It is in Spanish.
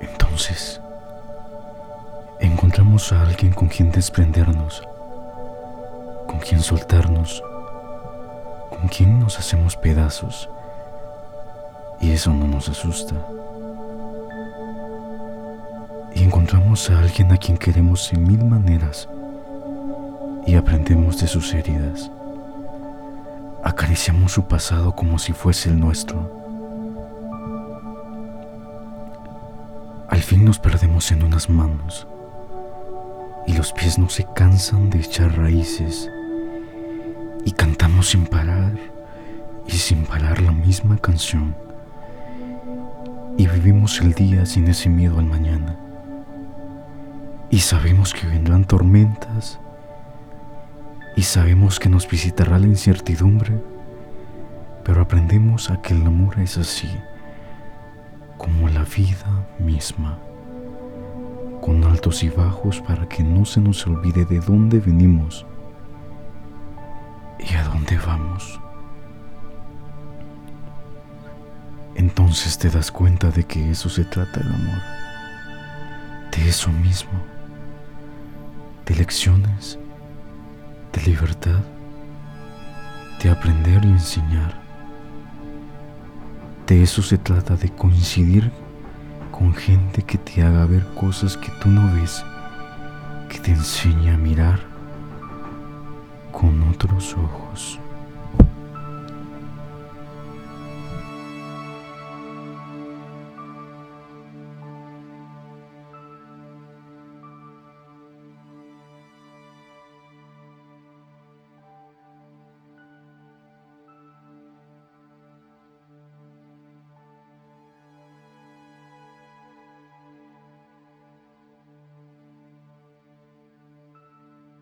Entonces, encontramos a alguien con quien desprendernos, con quien soltarnos, con quien nos hacemos pedazos. Y eso no nos asusta. Y encontramos a alguien a quien queremos en mil maneras y aprendemos de sus heridas. Acariciamos su pasado como si fuese el nuestro. Al fin nos perdemos en unas manos y los pies no se cansan de echar raíces y cantamos sin parar y sin parar la misma canción. Y vivimos el día sin ese miedo al mañana. Y sabemos que vendrán tormentas y sabemos que nos visitará la incertidumbre, pero aprendemos a que el amor es así, como la vida misma, con altos y bajos para que no se nos olvide de dónde venimos y a dónde vamos. Entonces te das cuenta de que eso se trata el amor, de eso mismo, de lecciones de libertad, de aprender y enseñar. De eso se trata, de coincidir con gente que te haga ver cosas que tú no ves, que te enseñe a mirar con otros ojos.